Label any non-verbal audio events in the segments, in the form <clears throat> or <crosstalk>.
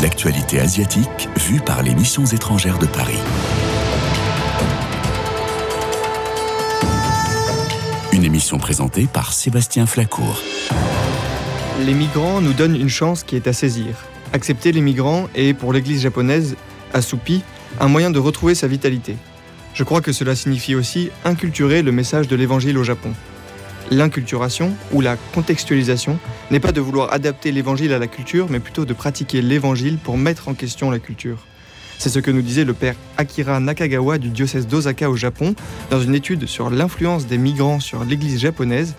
L'actualité asiatique vue par les missions étrangères de Paris. Une émission présentée par Sébastien Flacourt. Les migrants nous donnent une chance qui est à saisir. Accepter les migrants est, pour l'Église japonaise, assoupie, un moyen de retrouver sa vitalité. Je crois que cela signifie aussi inculturer le message de l'Évangile au Japon. L'inculturation, ou la contextualisation, n'est pas de vouloir adapter l'Évangile à la culture, mais plutôt de pratiquer l'Évangile pour mettre en question la culture. C'est ce que nous disait le père Akira Nakagawa du diocèse d'Osaka au Japon dans une étude sur l'influence des migrants sur l'Église japonaise.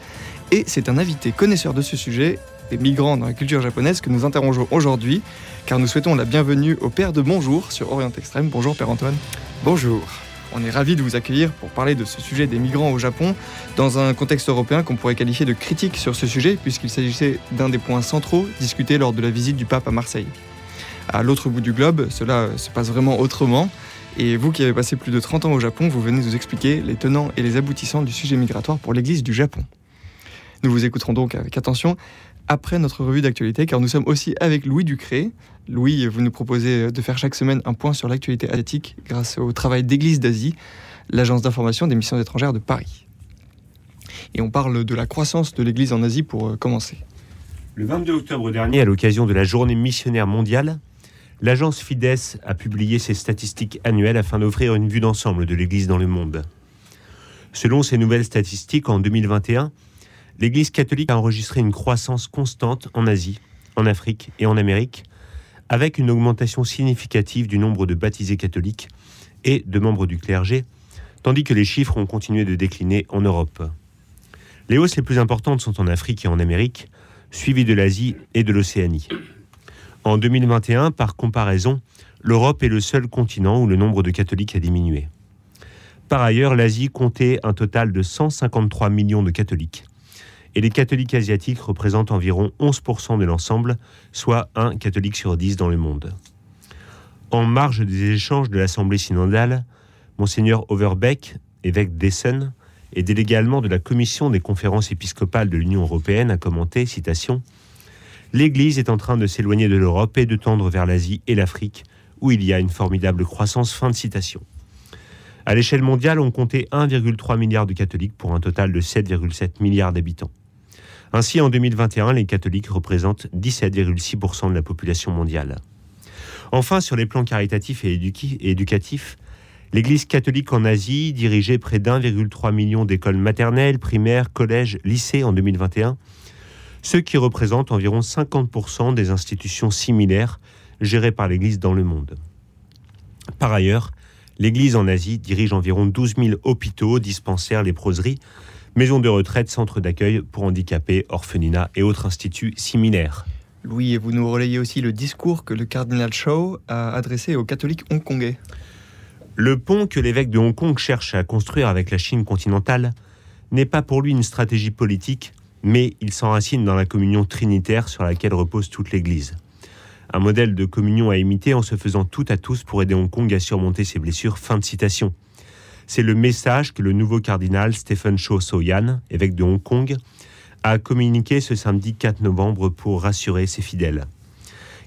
Et c'est un invité connaisseur de ce sujet, des migrants dans la culture japonaise, que nous interrogeons aujourd'hui, car nous souhaitons la bienvenue au père de Bonjour sur Orient Extrême. Bonjour Père Antoine. Bonjour. On est ravis de vous accueillir pour parler de ce sujet des migrants au Japon dans un contexte européen qu'on pourrait qualifier de critique sur ce sujet puisqu'il s'agissait d'un des points centraux discutés lors de la visite du pape à Marseille. À l'autre bout du globe, cela se passe vraiment autrement. Et vous qui avez passé plus de 30 ans au Japon, vous venez nous expliquer les tenants et les aboutissants du sujet migratoire pour l'Église du Japon. Nous vous écouterons donc avec attention après notre revue d'actualité, car nous sommes aussi avec Louis Ducré. Louis, vous nous proposez de faire chaque semaine un point sur l'actualité asiatique grâce au travail d'Église d'Asie, l'agence d'information des missions étrangères de Paris. Et on parle de la croissance de l'Église en Asie pour euh, commencer. Le 22 octobre dernier, à l'occasion de la journée missionnaire mondiale, l'agence Fides a publié ses statistiques annuelles afin d'offrir une vue d'ensemble de l'Église dans le monde. Selon ces nouvelles statistiques, en 2021, l'Église catholique a enregistré une croissance constante en Asie, en Afrique et en Amérique, avec une augmentation significative du nombre de baptisés catholiques et de membres du clergé, tandis que les chiffres ont continué de décliner en Europe. Les hausses les plus importantes sont en Afrique et en Amérique, suivies de l'Asie et de l'Océanie. En 2021, par comparaison, l'Europe est le seul continent où le nombre de catholiques a diminué. Par ailleurs, l'Asie comptait un total de 153 millions de catholiques, et les catholiques asiatiques représentent environ 11% de l'ensemble, soit un catholique sur 10 dans le monde. En marge des échanges de l'Assemblée synodale, Monseigneur Overbeck, évêque d'Essen, et délégué allemand de la Commission des conférences épiscopales de l'Union européenne, a commenté, citation, L'Église est en train de s'éloigner de l'Europe et de tendre vers l'Asie et l'Afrique, où il y a une formidable croissance. Fin de citation. À l'échelle mondiale, on comptait 1,3 milliard de catholiques pour un total de 7,7 milliards d'habitants. Ainsi, en 2021, les catholiques représentent 17,6% de la population mondiale. Enfin, sur les plans caritatifs et, éducatifs, l'Église catholique en Asie dirigeait près d'1,3 million d'écoles maternelles, primaires, collèges, lycées en 2021, ce qui représente environ 50% des institutions similaires gérées par l'Église dans le monde. Par ailleurs, l'Église en Asie dirige environ 12 000 hôpitaux, dispensaires, léproseries, maisons de retraite, centres d'accueil pour handicapés, orphelinats et autres instituts similaires. Louis, et vous nous relayez aussi le discours que le cardinal Shaw a adressé aux catholiques hongkongais. Le pont que l'évêque de Hong Kong cherche à construire avec la Chine continentale n'est pas pour lui une stratégie politique, mais il s'enracine dans la communion trinitaire sur laquelle repose toute l'Église. Un modèle de communion à imiter en se faisant tout à tous pour aider Hong Kong à surmonter ses blessures. Fin de citation. C'est le message que le nouveau cardinal Stephen Cho Soyan, évêque de Hong Kong, a communiqué ce samedi 4 novembre pour rassurer ses fidèles.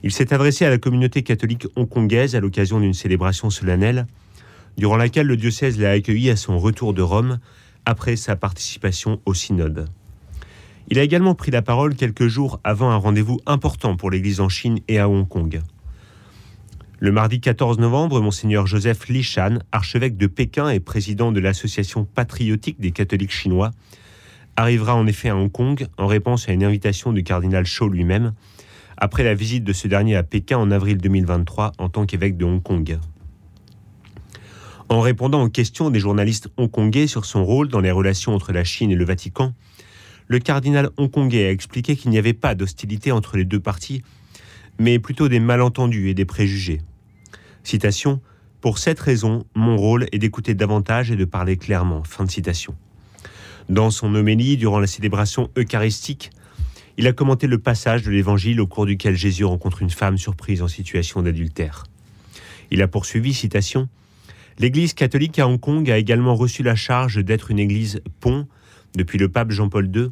Il s'est adressé à la communauté catholique hongkongaise à l'occasion d'une célébration solennelle, durant laquelle le diocèse l'a accueilli à son retour de Rome après sa participation au synode. Il a également pris la parole quelques jours avant un rendez-vous important pour l'Église en Chine et à Hong Kong. Le mardi 14 novembre, Monseigneur Joseph Lishan, archevêque de Pékin et président de l'Association patriotique des catholiques chinois, arrivera en effet à Hong Kong en réponse à une invitation du cardinal Shaw lui-même, après la visite de ce dernier à Pékin en avril 2023 en tant qu'évêque de Hong Kong. En répondant aux questions des journalistes hongkongais sur son rôle dans les relations entre la Chine et le Vatican, le cardinal hongkongais a expliqué qu'il n'y avait pas d'hostilité entre les deux parties, mais plutôt des malentendus et des préjugés. Citation Pour cette raison, mon rôle est d'écouter davantage et de parler clairement. Fin de citation. Dans son homélie, durant la célébration eucharistique, il a commenté le passage de l'évangile au cours duquel Jésus rencontre une femme surprise en situation d'adultère. Il a poursuivi, citation, L'Église catholique à Hong Kong a également reçu la charge d'être une Église pont, depuis le pape Jean-Paul II,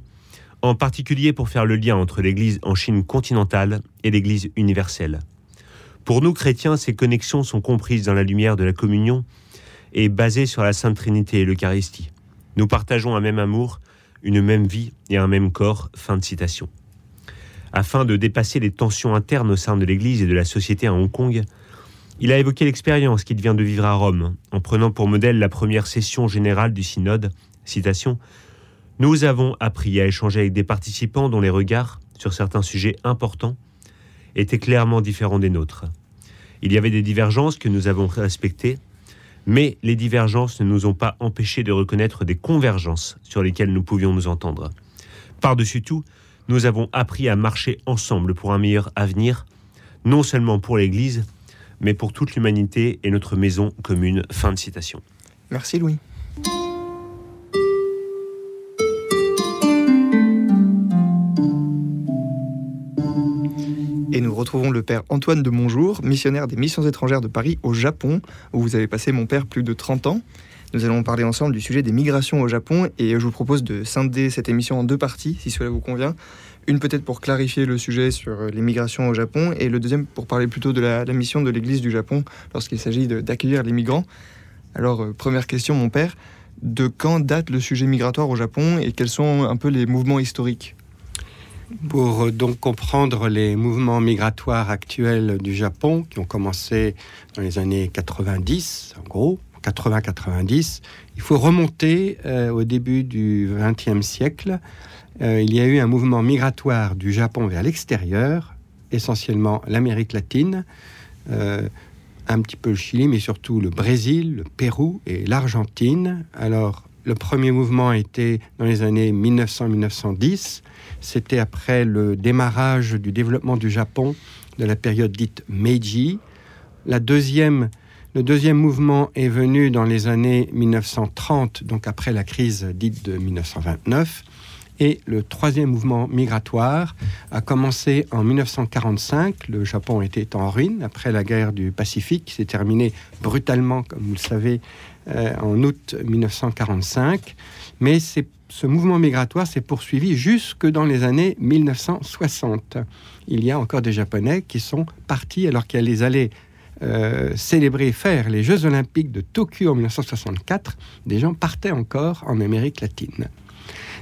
en particulier pour faire le lien entre l'Église en Chine continentale et l'Église universelle. Pour nous chrétiens, ces connexions sont comprises dans la lumière de la communion et basées sur la Sainte Trinité et l'Eucharistie. Nous partageons un même amour, une même vie et un même corps. Fin de citation. Afin de dépasser les tensions internes au sein de l'Église et de la société à Hong Kong, il a évoqué l'expérience qu'il vient de vivre à Rome, en prenant pour modèle la première session générale du synode. Nous avons appris à échanger avec des participants dont les regards, sur certains sujets importants, étaient clairement différents des nôtres. Il y avait des divergences que nous avons respectées, mais les divergences ne nous ont pas empêchés de reconnaître des convergences sur lesquelles nous pouvions nous entendre. Par-dessus tout, nous avons appris à marcher ensemble pour un meilleur avenir, non seulement pour l'Église, mais pour toute l'humanité et notre maison commune. Fin de citation. Merci Louis. Et nous retrouvons le père Antoine de Monjour, missionnaire des missions étrangères de Paris au Japon, où vous avez passé mon père plus de 30 ans. Nous allons parler ensemble du sujet des migrations au Japon et je vous propose de scinder cette émission en deux parties, si cela vous convient. Une peut-être pour clarifier le sujet sur les migrations au Japon et le deuxième pour parler plutôt de la, mission de l'Église du Japon lorsqu'il s'agit d'accueillir les migrants. Alors, euh, première question, mon père, de quand date le sujet migratoire au Japon et quels sont un peu les mouvements historiques? Pour euh, donc comprendre les mouvements migratoires actuels du Japon qui ont commencé dans les années 90, en gros, 80-90, il faut remonter euh, au début du XXe siècle. Euh, il y a eu un mouvement migratoire du Japon vers l'extérieur, essentiellement l'Amérique latine, un petit peu le Chili, mais surtout le Brésil, le Pérou et l'Argentine. Alors, le premier mouvement a été dans les années 1900-1910 c'était après le démarrage du développement du Japon de la période dite Meiji. La deuxième, le deuxième mouvement est venu dans les années 1930, donc après la crise dite de 1929. Et le troisième mouvement migratoire a commencé en 1945. Le Japon était en ruine après la guerre du Pacifique, qui s'est terminée brutalement, comme vous le savez, euh, en août 1945. Mais ce mouvement migratoire s'est poursuivi jusque dans les années 1960. Il y a encore des Japonais qui sont partis alors qu'ils allaient euh, célébrer, faire les Jeux olympiques de Tokyo en 1964. Des gens partaient encore en Amérique latine.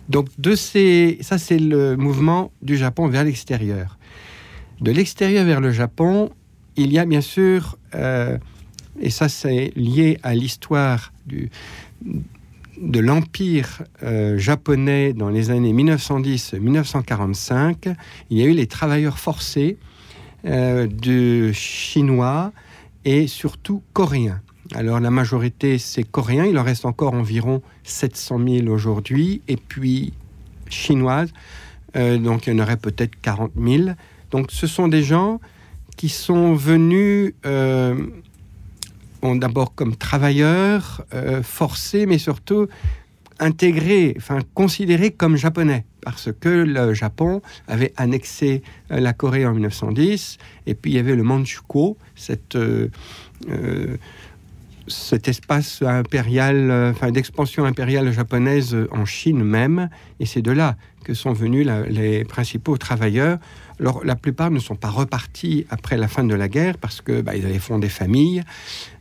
Donc de ces, ça c'est le mouvement du Japon vers l'extérieur. De l'extérieur vers le Japon, il y a bien sûr, euh, et ça c'est lié à l'histoire du, de l'empire euh, japonais dans les années 1910-1945, il y a eu les travailleurs forcés euh, de chinois et surtout coréens. Alors la majorité c'est coréens, il en reste encore environ 700 000 aujourd'hui, et puis chinoises, euh, donc il y en aurait peut-être 40 000. Donc ce sont des gens qui sont venus d'abord comme travailleurs euh, forcés, mais surtout intégrés, enfin considérés comme japonais, parce que le Japon avait annexé euh, la Corée en 1910, et puis il y avait le Manchukuo, cette, euh, cet espace impérial, enfin d'expansion impériale japonaise en Chine même, et c'est de là que sont venus les principaux travailleurs alors, la plupart ne sont pas repartis après la fin de la guerre parce que bah, ils avaient fondé des familles,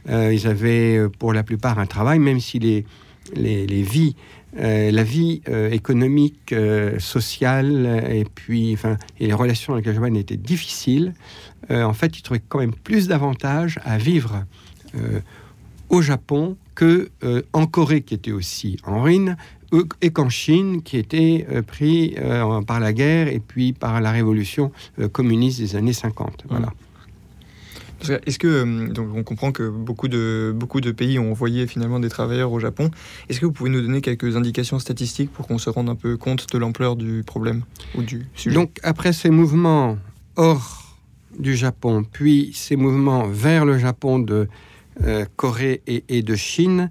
euh, ils avaient euh, pour la plupart un travail, même si les, les, vies, euh, la vie économique, sociale et puis enfin et les relations avec le Japon étaient difficiles. en fait, ils trouvaient quand même plus d'avantages à vivre au Japon que en Corée, qui était aussi en ruine, et qu'en Chine, qui était euh, pris euh, par la guerre et puis par la révolution euh, communiste des années 50. Voilà. Est-ce que, donc on comprend que beaucoup de, beaucoup de pays ont envoyé finalement des travailleurs au Japon. Est-ce que vous pouvez nous donner quelques indications statistiques pour qu'on se rende un peu compte de l'ampleur du problème ou du sujet? Donc après ces mouvements hors du Japon, puis ces mouvements vers le Japon de Corée et, et de Chine,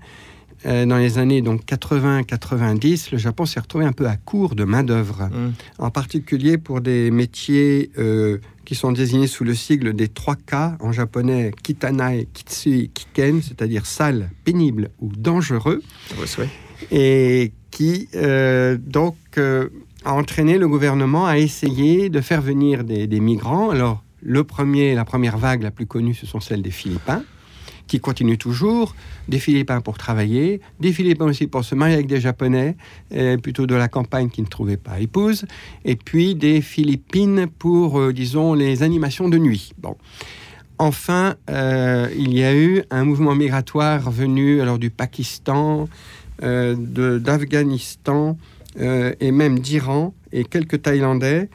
euh, dans les années 80-90, le Japon s'est retrouvé un peu à court de main-d'œuvre, mm. en particulier pour des métiers euh, qui sont désignés sous le sigle des 3 K en japonais Kitanai, Kitsui, Kiken, c'est-à-dire sale, pénible ou dangereux. Et qui, euh, donc, a entraîné le gouvernement à essayer de faire venir des, des migrants. Alors, le premier, la première vague la plus connue, ce sont celles des Philippins qui continuent toujours, des Philippins pour travailler, des Philippins aussi pour se marier avec des Japonais, euh, plutôt de la campagne qui ne trouvaient pas épouse, et puis des Philippines pour, euh, disons, les animations de nuit. Bon. Enfin, euh, il y a eu un mouvement migratoire venu alors du Pakistan, d'Afghanistan et même d'Iran et quelques Thaïlandais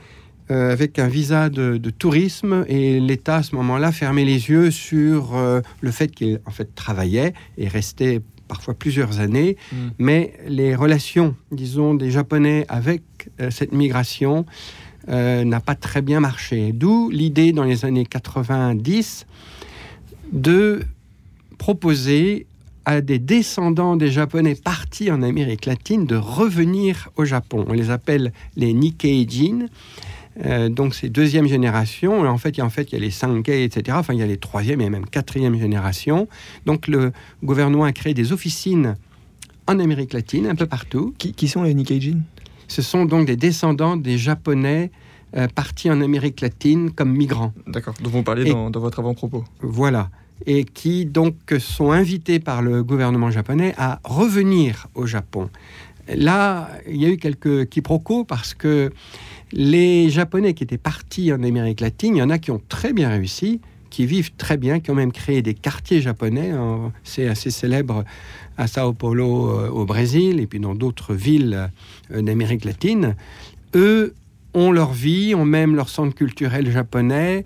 euh, avec un visa de, tourisme et l'État à ce moment-là fermait les yeux sur euh, le fait qu'il en fait travaillait et restait parfois plusieurs années, mm. mais les relations, disons, des Japonais avec euh, cette migration n'a pas très bien marché. D'où l'idée dans les années 90 de proposer à des descendants des Japonais partis en Amérique latine de revenir au Japon. On les appelle les Nikkeijin. Euh, donc c'est deuxième génération. En fait, il y a, en fait, il y a les Sankei, etc. Enfin, il y a les troisième et même quatrième génération. Donc le gouvernement a créé des officines en Amérique latine, un peu partout. Qui, sont les Nikkeijin Ce sont donc des descendants des Japonais euh, partis en Amérique latine comme migrants. D'accord, dont vous parlez dans, dans, votre avant-propos. Voilà. Et qui donc sont invités par le gouvernement japonais à revenir au Japon. Là, il y a eu quelques quiproquos parce que les Japonais qui étaient partis en Amérique latine, il y en a qui ont très bien réussi, qui vivent très bien, qui ont même créé des quartiers japonais. C'est assez célèbre à Sao Paulo euh, au Brésil et puis dans d'autres villes euh, d'Amérique latine. Eux ont leur vie, ont même leur centre culturel japonais,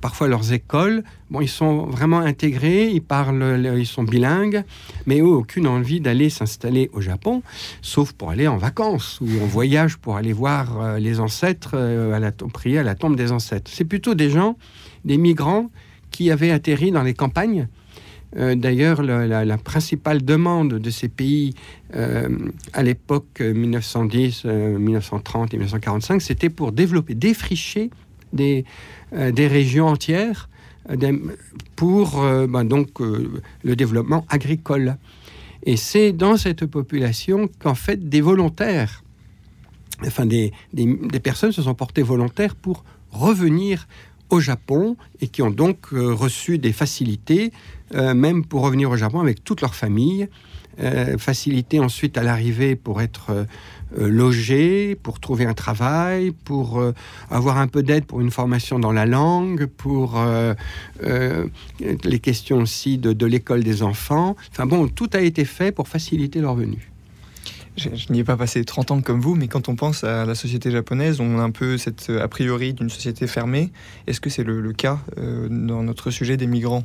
parfois leurs écoles. Bon, ils sont vraiment intégrés, ils parlent, ils sont bilingues, mais eux, aucune envie d'aller s'installer au Japon, sauf pour aller en vacances ou en voyage pour aller voir euh, les ancêtres, euh, à la, prier à la tombe des ancêtres. C'est plutôt des gens, des migrants qui avaient atterri dans les campagnes. Euh, d'ailleurs, la, principale demande de ces pays à l'époque 1910, 1930 et 1945, c'était pour développer, défricher des, euh, des régions entières euh, pour euh, ben donc, le développement agricole. Et c'est dans cette population qu'en fait des volontaires, enfin des, des, personnes se sont portées volontaires pour revenir au Japon et qui ont donc reçu des facilités, même pour revenir au Japon avec toute leur famille, facilités ensuite à l'arrivée pour être euh, loger, pour trouver un travail, pour euh, avoir un peu d'aide pour une formation dans la langue, pour euh, les questions aussi de, l'école des enfants. Enfin bon, tout a été fait pour faciliter leur venue. Je, n'y ai pas passé 30 ans comme vous, mais quand on pense à la société japonaise, on a un peu cette a priori d'une société fermée. Est-ce que c'est le, le, cas dans notre sujet des migrants?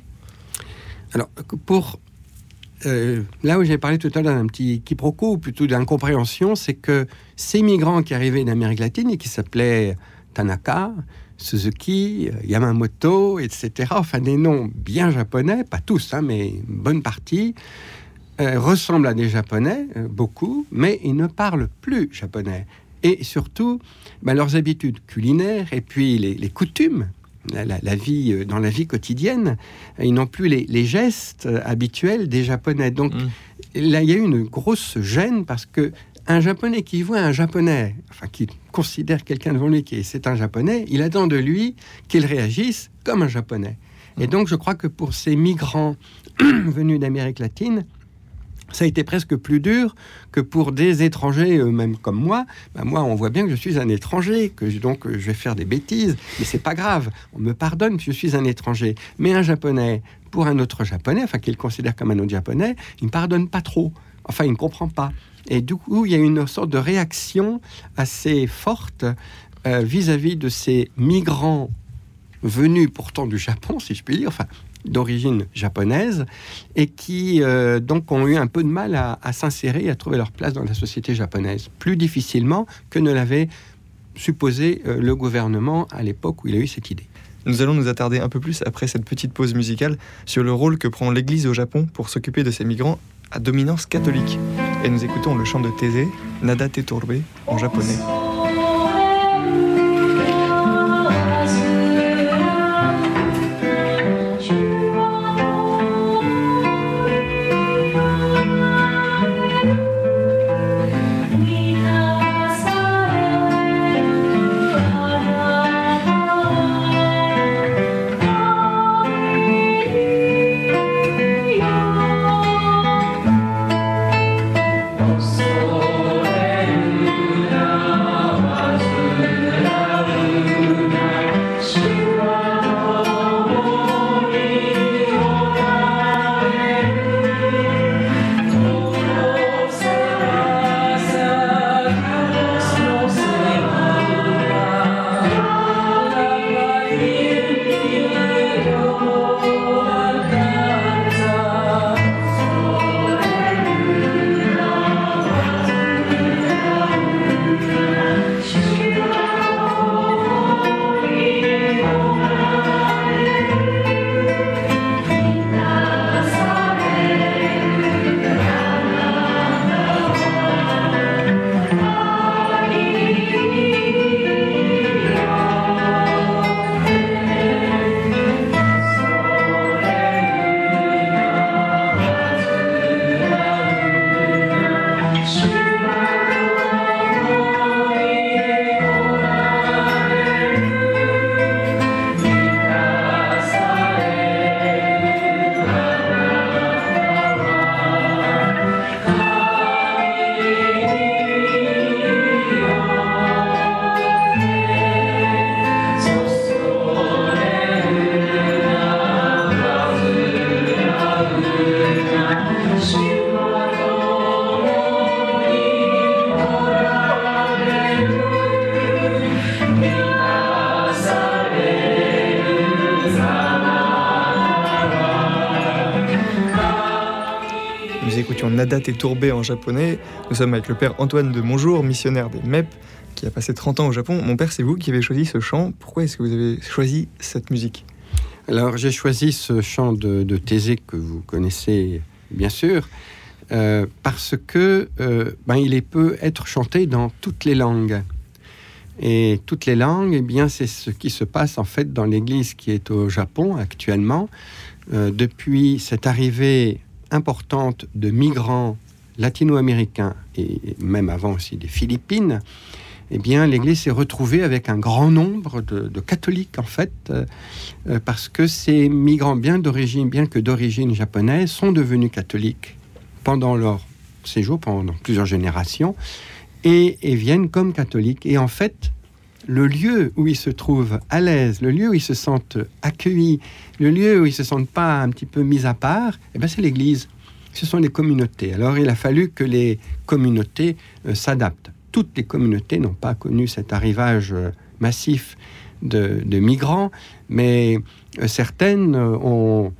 Alors, pour euh, là où j'ai parlé tout à l'heure d'un petit quiproquo, ou plutôt d'incompréhension, c'est que ces migrants qui arrivaient d'Amérique latine et qui s'appelaient Tanaka, Suzuki, Yamamoto, etc., enfin des noms bien japonais, pas tous, hein, mais une bonne partie, euh, ressemblent à des japonais, euh, beaucoup, mais ils ne parlent plus japonais. Et surtout, ben, leurs habitudes culinaires et puis les coutumes la, vie, euh, dans la vie quotidienne. Ils n'ont plus les, gestes euh, habituels des Japonais. Donc mm. là, il y a eu une grosse gêne parce que un Japonais qui voit un Japonais, enfin qui considère quelqu'un devant lui qui est c'est un Japonais, il attend de lui qu'il réagisse comme un Japonais. Et mm. donc je crois que pour ces migrants <clears throat> venus d'Amérique latine, ça a été presque plus dur que pour des étrangers, même comme moi. Ben moi, on voit bien que je suis un étranger, que donc euh, je vais faire des bêtises, mais c'est pas grave. On me pardonne je suis un étranger. Mais un japonais, pour un autre japonais, enfin qu'il considère comme un autre japonais, il ne pardonne pas trop. Enfin, il ne comprend pas. Et du coup, il y a une sorte de réaction assez forte euh, vis-à-vis -vis de ces migrants venus pourtant du Japon, si je puis dire, enfin d'origine japonaise et qui euh, donc ont eu un peu de mal à, s'insérer et à trouver leur place dans la société japonaise, plus difficilement que ne l'avait supposé euh, le gouvernement à l'époque où il a eu cette idée. Nous allons nous attarder un peu plus après cette petite pause musicale sur le rôle que prend l'Église au Japon pour s'occuper de ces migrants à dominance catholique. Et nous écoutons le chant de Thésée, Nada te Torbe, en japonais. Écoutions Nada et tourbé en japonais. Nous sommes avec le père Antoine de Monjour, missionnaire des MEP, qui a passé 30 ans au Japon. Mon père, c'est vous qui avez choisi ce chant. Pourquoi est-ce que vous avez choisi cette musique? Alors, j'ai choisi ce chant de, de Thésée que vous connaissez bien sûr, euh, parce que euh, ben, il peut être chanté dans toutes les langues. Et toutes les langues, eh bien, c'est ce qui se passe en fait dans l'Église qui est au Japon actuellement. Euh, depuis cette arrivée importante de migrants latino-américains et même avant aussi des Philippines, eh bien, l'Église s'est retrouvée avec un grand nombre de, catholiques, en fait, euh, euh, parce que ces migrants, bien d'origine, bien que d'origine japonaise, sont devenus catholiques pendant leur séjour, pendant plusieurs générations, et, et viennent comme catholiques. Et en fait, le lieu où ils se trouvent à l'aise, le lieu où ils se sentent accueillis, le lieu où ils se sentent pas un petit peu mis à part, eh ben c'est l'Église. Ce sont les communautés. Alors il a fallu que les communautés euh, s'adaptent. Toutes les communautés n'ont pas connu cet arrivage euh, massif de, migrants, mais euh, certaines ont,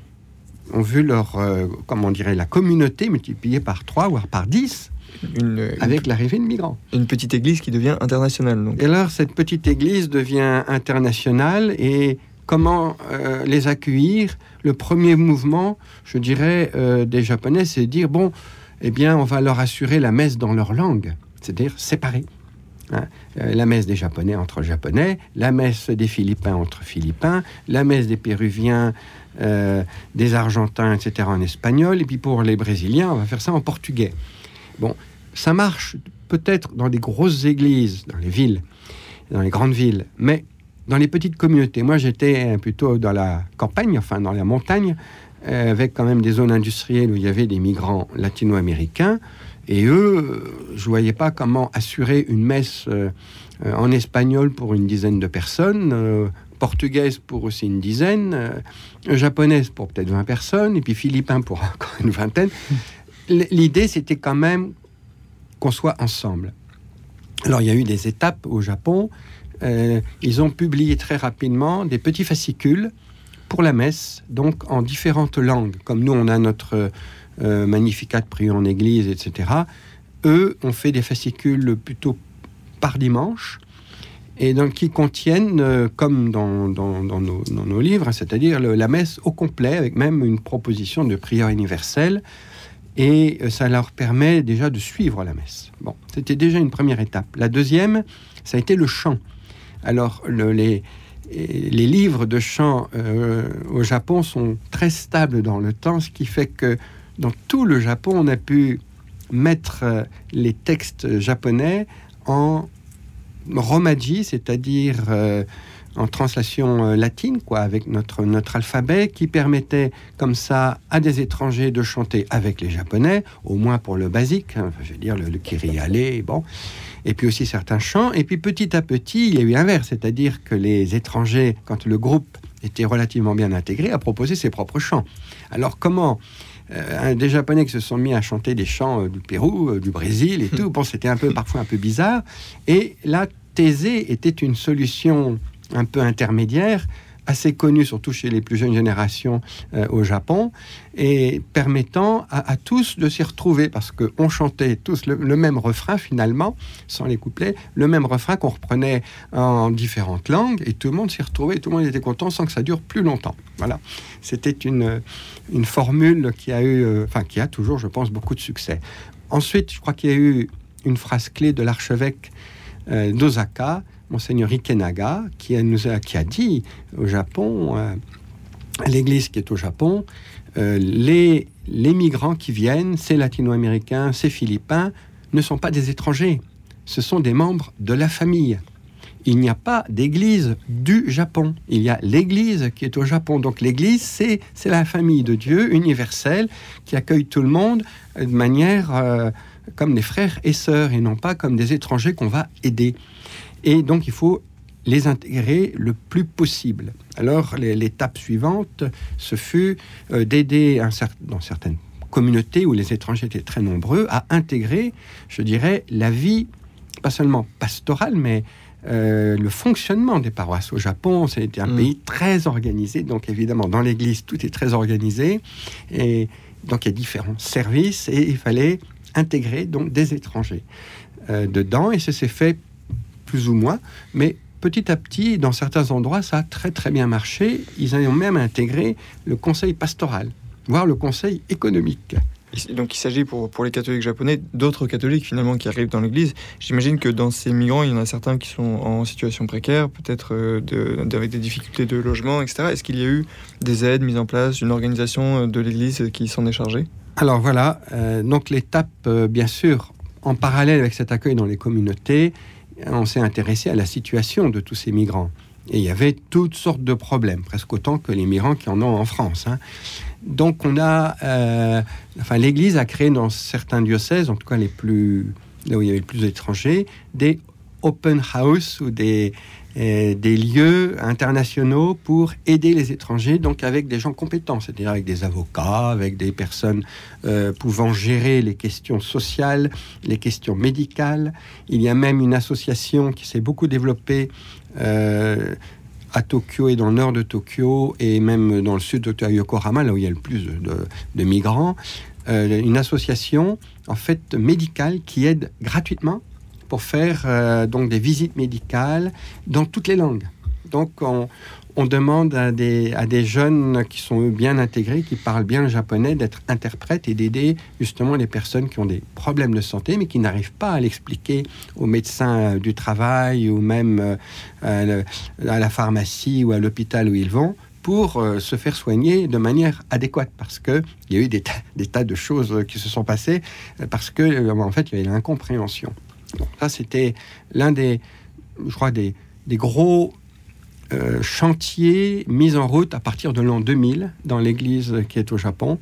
vu leur, comment dirait, la communauté multipliée par trois, voire par avec l'arrivée de migrants. Une petite église qui devient internationale. Donc. Et alors, cette petite église devient internationale et comment euh, les accueillir? Le premier mouvement, je dirais, euh, des Japonais, c'est de dire bon, eh bien, on va leur assurer la messe dans leur langue, c'est-à-dire séparée. Hein. Euh, la messe des Japonais entre Japonais, la messe des Philippins entre Philippins, la messe des Péruviens, des Argentins, etc. en espagnol, et puis pour les Brésiliens, on va faire ça en portugais. Bon, ça marche peut-être dans des grosses églises, dans les villes, dans les grandes villes, mais dans les petites communautés. Moi, j'étais plutôt dans la campagne, enfin dans la montagne, euh, avec quand même des zones industrielles où il y avait des migrants latino-américains. Et eux, je ne voyais pas comment assurer une messe euh, en espagnol pour une dizaine de personnes, euh, portugaise pour aussi une dizaine, japonaise pour peut-être 20 personnes, et puis philippin pour <laughs> encore une vingtaine l'idée, c'était quand même qu'on soit ensemble. Alors, il y a eu des étapes au Japon. Euh, ils ont publié très rapidement des petits fascicules pour la messe, donc en différentes langues. Comme nous, on a notre euh, Magnificat prié en église, etc. Eux ont fait des fascicules plutôt par dimanche, et donc qui contiennent, euh, comme dans, dans, nos, livres, c'est-à-dire la messe au complet, avec même une proposition de prière universelle et euh, ça leur permet déjà de suivre la messe. Bon, c'était déjà une première étape. La deuxième, ça a été le chant. Alors, les, livres de chant euh, au Japon sont très stables dans le temps, ce qui fait que dans tout le Japon, on a pu mettre euh, les textes japonais en romaji, c'est-à-dire en translation euh, latine, quoi, avec notre, notre alphabet, qui permettait comme ça à des étrangers de chanter avec les Japonais, au moins pour le basique, hein, je veux dire le, le bon, et puis aussi certains chants. Et puis petit à petit, il y a eu inverse, c'est-à-dire que les étrangers, quand le groupe était relativement bien intégré, a proposé ses propres chants. Alors comment euh, des Japonais qui se sont mis à chanter des chants euh, du Pérou, du Brésil et tout. Bon, c'était un peu parfois un peu bizarre. Et là, Thésée était une solution un peu intermédiaire, assez connu surtout chez les plus jeunes générations euh, au Japon, et permettant à, tous de s'y retrouver, parce qu'on chantait tous le, même refrain finalement, sans les couplets, le même refrain qu'on reprenait en différentes langues, et tout le monde s'y retrouvait, tout le monde était content sans que ça dure plus longtemps. Voilà, c'était une, une formule qui a eu, euh, enfin qui a toujours, je pense, beaucoup de succès. Ensuite, je crois qu'il y a eu une phrase clé de l'archevêque euh, d'Osaka, Monseigneur Ikenaga, qui a, nous a, qui a dit au Japon, euh, l'Église qui est au Japon, euh, les, les migrants qui viennent, ces latino-américains, ces philippins, ne sont pas des étrangers, ce sont des membres de la famille. Il n'y a pas d'église du Japon. Il y a l'église qui est au Japon. Donc l'église, c'est, la famille de Dieu universelle qui accueille tout le monde de manière euh, comme des frères et sœurs et non pas comme des étrangers qu'on va aider. Et donc, il faut les intégrer le plus possible. Alors, l'étape suivante, ce fut euh, d'aider dans certaines communautés où les étrangers étaient très nombreux à intégrer, je dirais, la vie, pas seulement pastorale, mais euh, le fonctionnement des paroisses. Au Japon, c'est un mm. pays très organisé, donc évidemment, dans l'Église, tout est très organisé. Et Donc il y a différents services et il fallait intégrer donc des étrangers euh, dedans et ça s'est fait plus ou moins, mais petit à petit, dans certains endroits, ça a très très bien marché. Ils ont même intégré le conseil pastoral, voire le conseil économique. Donc il s'agit pour, pour les catholiques japonais d'autres catholiques finalement qui arrivent dans l'Église. J'imagine que dans ces migrants, il y en a certains qui sont en situation précaire, peut-être euh, de, avec des difficultés de logement, etc. Est-ce qu'il y a eu des aides mises en place, une organisation de l'Église qui s'en est chargée? Alors voilà, euh, donc l'étape, euh, bien sûr, en parallèle avec cet accueil dans les communautés, on s'est intéressé à la situation de tous ces migrants. Et il y avait toutes sortes de problèmes, presque autant que les migrants qui en ont en France. Hein. Donc on a, euh, enfin l'Église a créé dans certains diocèses, en tout cas les plus, là où il y avait le plus d'étrangers, des open house ou des, euh, des lieux internationaux pour aider les étrangers, donc avec des gens compétents, c'est-à-dire avec des avocats, avec des personnes euh, pouvant gérer les questions sociales, les questions médicales. Il y a même une association qui s'est beaucoup développée euh, à Tokyo et dans le nord de Tokyo et même dans le sud de Yokohama, là où il y a le plus de, migrants, une association en fait médicale qui aide gratuitement pour faire euh, donc des visites médicales dans toutes les langues. Donc on, demande à des, jeunes qui sont bien intégrés, qui parlent bien le japonais, d'être interprètes et d'aider justement les personnes qui ont des problèmes de santé, mais qui n'arrivent pas à l'expliquer aux médecins du travail ou même euh, à la pharmacie ou à l'hôpital où ils vont pour euh, se faire soigner de manière adéquate parce que il y a eu des, des tas de choses qui se sont passées parce que en fait il y avait l'incompréhension ça, c'était l'un des, je crois, des, gros euh, chantiers mis en route à partir de l'an 2000 dans l'église qui est au Japon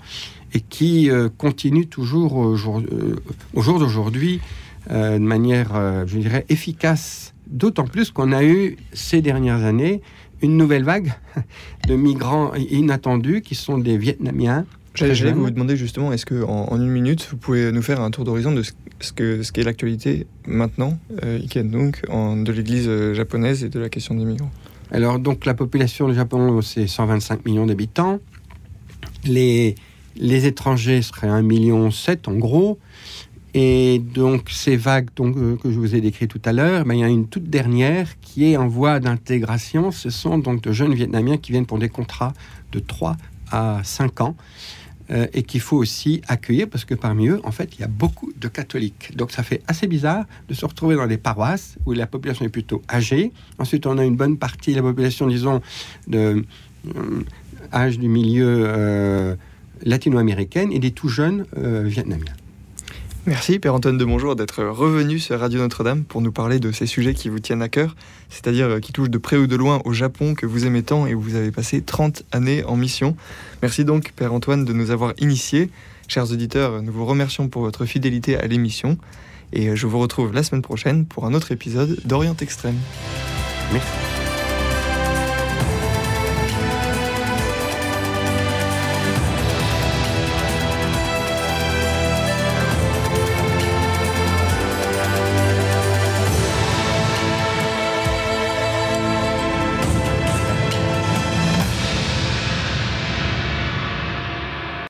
et qui euh, continue toujours au jour, euh, au jour d'aujourd'hui de manière, je dirais, efficace. D'autant plus qu'on a eu ces dernières années une nouvelle vague <laughs> de migrants inattendus qui sont des Vietnamiens J'allais vous demander justement, est-ce que en, une minute, vous pouvez nous faire un tour d'horizon de ce, que ce qu'est l'actualité maintenant, euh, donc, en, de l'Église euh, japonaise et de la question des migrants? Alors donc la population du Japon, c'est 125 millions d'habitants. Les, les étrangers seraient 1,7 million en gros. Et donc ces vagues donc, euh, que je vous ai décrites tout à l'heure, ben, il y a une toute dernière qui est en voie d'intégration. Ce sont donc de jeunes Vietnamiens qui viennent pour des contrats de 3 à 5 ans. Euh, et qu'il faut aussi accueillir parce que parmi eux, en fait, il y a beaucoup de catholiques. Donc ça fait assez bizarre de se retrouver dans des paroisses où la population est plutôt âgée. Ensuite, on a une bonne partie de la population, disons, de euh, âge du milieu euh, latino-américaine et des tout jeunes vietnamiens. Merci Père Antoine de Bonjour d'être revenu sur Radio Notre-Dame pour nous parler de ces sujets qui vous tiennent à cœur, c'est-à-dire euh, qui touchent de près ou de loin au Japon que vous aimez tant et où vous avez passé 30 années en mission. Merci donc Père Antoine de nous avoir initiés. Chers auditeurs, nous vous remercions pour votre fidélité à l'émission et euh, je vous retrouve la semaine prochaine pour un autre épisode d'Orient Extrême.